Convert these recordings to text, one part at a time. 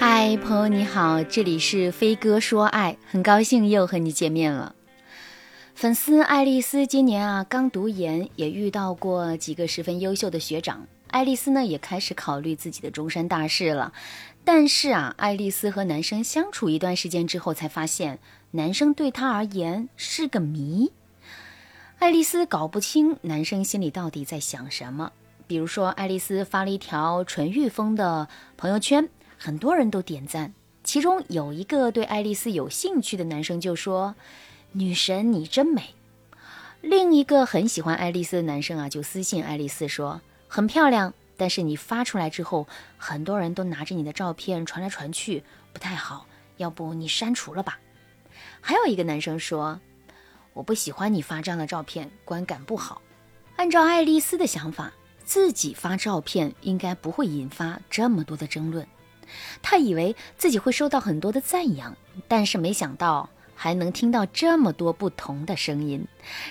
嗨，朋友你好，这里是飞哥说爱，很高兴又和你见面了。粉丝爱丽丝今年啊刚读研，也遇到过几个十分优秀的学长。爱丽丝呢也开始考虑自己的终身大事了。但是啊，爱丽丝和男生相处一段时间之后，才发现男生对她而言是个谜。爱丽丝搞不清男生心里到底在想什么。比如说，爱丽丝发了一条纯欲风的朋友圈。很多人都点赞，其中有一个对爱丽丝有兴趣的男生就说：“女神，你真美。”另一个很喜欢爱丽丝的男生啊，就私信爱丽丝说：“很漂亮，但是你发出来之后，很多人都拿着你的照片传来传去，不太好，要不你删除了吧？”还有一个男生说：“我不喜欢你发这样的照片，观感不好。”按照爱丽丝的想法，自己发照片应该不会引发这么多的争论。他以为自己会收到很多的赞扬，但是没想到还能听到这么多不同的声音，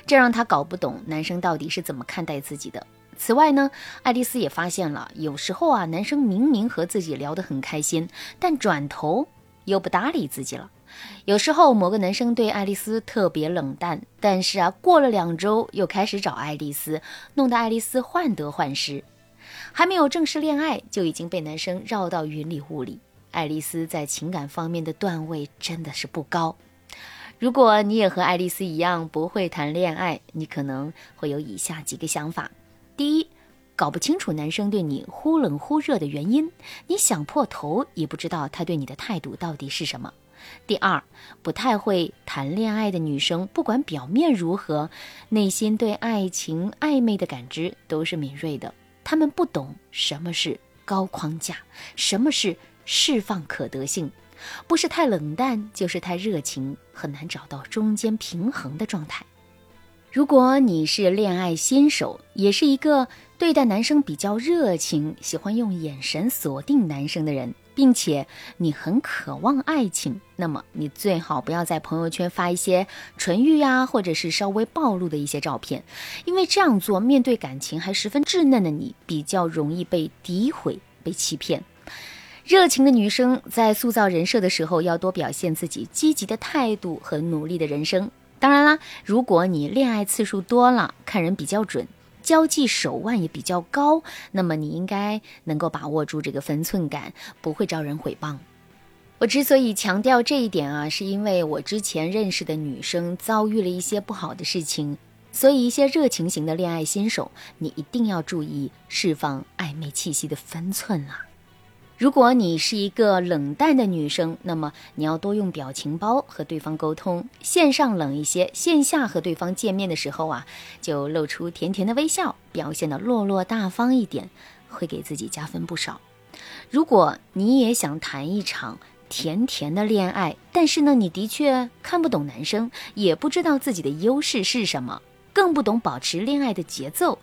这让他搞不懂男生到底是怎么看待自己的。此外呢，爱丽丝也发现了，有时候啊，男生明明和自己聊得很开心，但转头又不搭理自己了。有时候某个男生对爱丽丝特别冷淡，但是啊，过了两周又开始找爱丽丝，弄得爱丽丝患得患失。还没有正式恋爱，就已经被男生绕到云里雾里。爱丽丝在情感方面的段位真的是不高。如果你也和爱丽丝一样不会谈恋爱，你可能会有以下几个想法：第一，搞不清楚男生对你忽冷忽热的原因，你想破头也不知道他对你的态度到底是什么；第二，不太会谈恋爱的女生，不管表面如何，内心对爱情暧昧的感知都是敏锐的。他们不懂什么是高框架，什么是释放可得性，不是太冷淡，就是太热情，很难找到中间平衡的状态。如果你是恋爱新手，也是一个对待男生比较热情，喜欢用眼神锁定男生的人。并且你很渴望爱情，那么你最好不要在朋友圈发一些纯欲呀，或者是稍微暴露的一些照片，因为这样做面对感情还十分稚嫩的你，比较容易被诋毁、被欺骗。热情的女生在塑造人设的时候，要多表现自己积极的态度和努力的人生。当然啦，如果你恋爱次数多了，看人比较准。交际手腕也比较高，那么你应该能够把握住这个分寸感，不会招人诽谤。我之所以强调这一点啊，是因为我之前认识的女生遭遇了一些不好的事情，所以一些热情型的恋爱新手，你一定要注意释放暧昧气息的分寸啊。如果你是一个冷淡的女生，那么你要多用表情包和对方沟通，线上冷一些，线下和对方见面的时候啊，就露出甜甜的微笑，表现的落落大方一点，会给自己加分不少。如果你也想谈一场甜甜的恋爱，但是呢，你的确看不懂男生，也不知道自己的优势是什么，更不懂保持恋爱的节奏。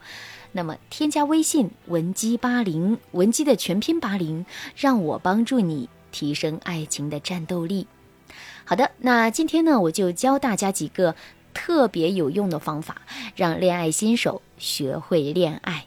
那么，添加微信文姬八零，文姬的全拼八零，让我帮助你提升爱情的战斗力。好的，那今天呢，我就教大家几个特别有用的方法，让恋爱新手学会恋爱。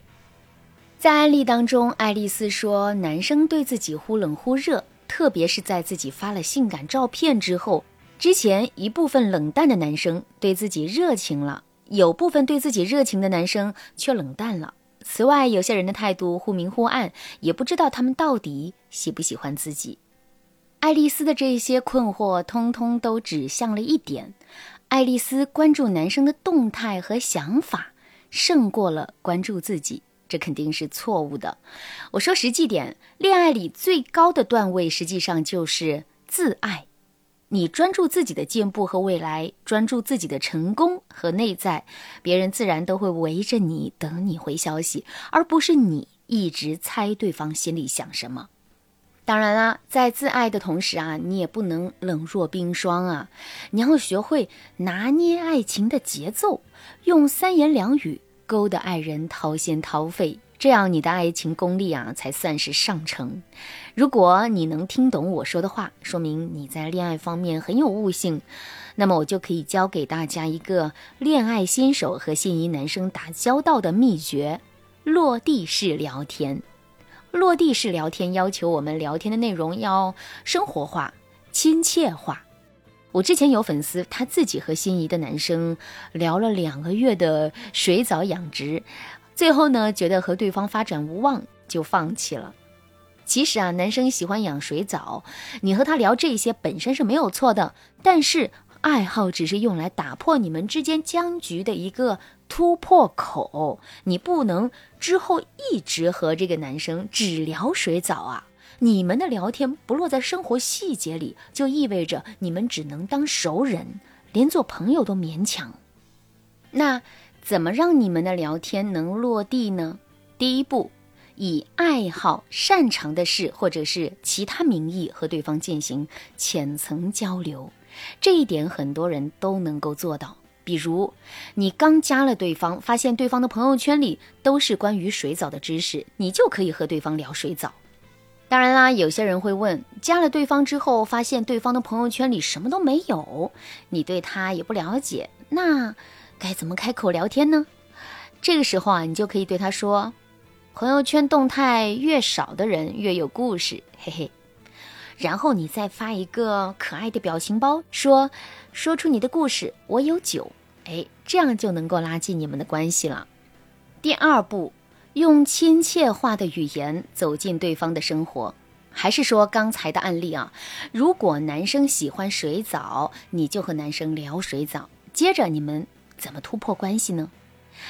在案例当中，爱丽丝说，男生对自己忽冷忽热，特别是在自己发了性感照片之后，之前一部分冷淡的男生对自己热情了。有部分对自己热情的男生却冷淡了。此外，有些人的态度忽明忽暗，也不知道他们到底喜不喜欢自己。爱丽丝的这些困惑，通通都指向了一点：爱丽丝关注男生的动态和想法，胜过了关注自己。这肯定是错误的。我说实际点，恋爱里最高的段位，实际上就是自爱。你专注自己的进步和未来，专注自己的成功和内在，别人自然都会围着你等你回消息，而不是你一直猜对方心里想什么。当然啦，在自爱的同时啊，你也不能冷若冰霜啊，你要学会拿捏爱情的节奏，用三言两语勾得爱人掏心掏肺。这样你的爱情功力啊，才算是上乘。如果你能听懂我说的话，说明你在恋爱方面很有悟性。那么我就可以教给大家一个恋爱新手和心仪男生打交道的秘诀：落地式聊天。落地式聊天要求我们聊天的内容要生活化、亲切化。我之前有粉丝，他自己和心仪的男生聊了两个月的水藻养殖，最后呢，觉得和对方发展无望，就放弃了。其实啊，男生喜欢养水藻，你和他聊这些本身是没有错的，但是爱好只是用来打破你们之间僵局的一个突破口，你不能之后一直和这个男生只聊水藻啊。你们的聊天不落在生活细节里，就意味着你们只能当熟人，连做朋友都勉强。那怎么让你们的聊天能落地呢？第一步，以爱好、擅长的事或者是其他名义和对方进行浅层交流，这一点很多人都能够做到。比如，你刚加了对方，发现对方的朋友圈里都是关于水藻的知识，你就可以和对方聊水藻。当然啦，有些人会问，加了对方之后，发现对方的朋友圈里什么都没有，你对他也不了解，那该怎么开口聊天呢？这个时候啊，你就可以对他说：“朋友圈动态越少的人越有故事，嘿嘿。”然后你再发一个可爱的表情包，说：“说出你的故事，我有酒。”哎，这样就能够拉近你们的关系了。第二步。用亲切化的语言走进对方的生活，还是说刚才的案例啊？如果男生喜欢水藻，你就和男生聊水藻。接着你们怎么突破关系呢？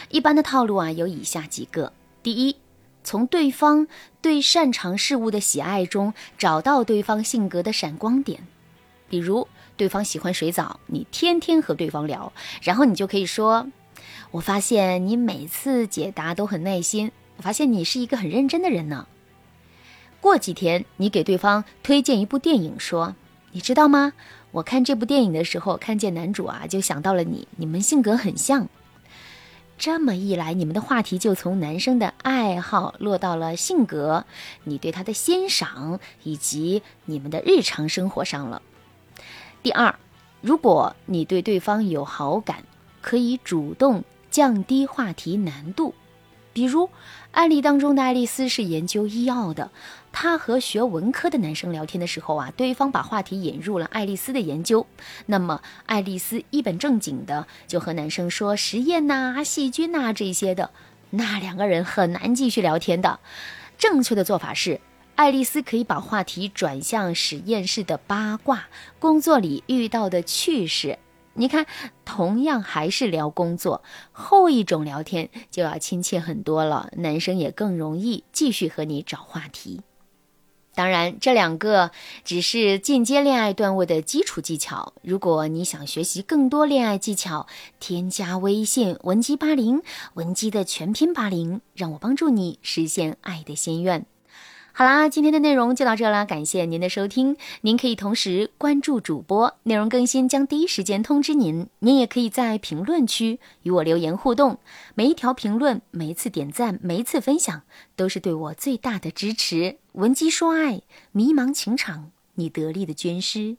一般的套路啊有以下几个：第一，从对方对擅长事物的喜爱中找到对方性格的闪光点。比如对方喜欢水藻，你天天和对方聊，然后你就可以说。我发现你每次解答都很耐心，我发现你是一个很认真的人呢。过几天，你给对方推荐一部电影，说：“你知道吗？我看这部电影的时候，看见男主啊，就想到了你，你们性格很像。”这么一来，你们的话题就从男生的爱好落到了性格，你对他的欣赏以及你们的日常生活上了。第二，如果你对对方有好感，可以主动。降低话题难度，比如案例当中的爱丽丝是研究医药的，她和学文科的男生聊天的时候啊，对方把话题引入了爱丽丝的研究，那么爱丽丝一本正经的就和男生说实验呐、细菌呐这些的，那两个人很难继续聊天的。正确的做法是，爱丽丝可以把话题转向实验室的八卦、工作里遇到的趣事。你看，同样还是聊工作，后一种聊天就要亲切很多了，男生也更容易继续和你找话题。当然，这两个只是进阶恋爱段位的基础技巧。如果你想学习更多恋爱技巧，添加微信文姬八零，文姬的全拼八零，让我帮助你实现爱的心愿。好啦，今天的内容就到这啦，感谢您的收听。您可以同时关注主播，内容更新将第一时间通知您。您也可以在评论区与我留言互动，每一条评论、每一次点赞、每一次分享，都是对我最大的支持。闻鸡说爱，迷茫情场，你得力的军师。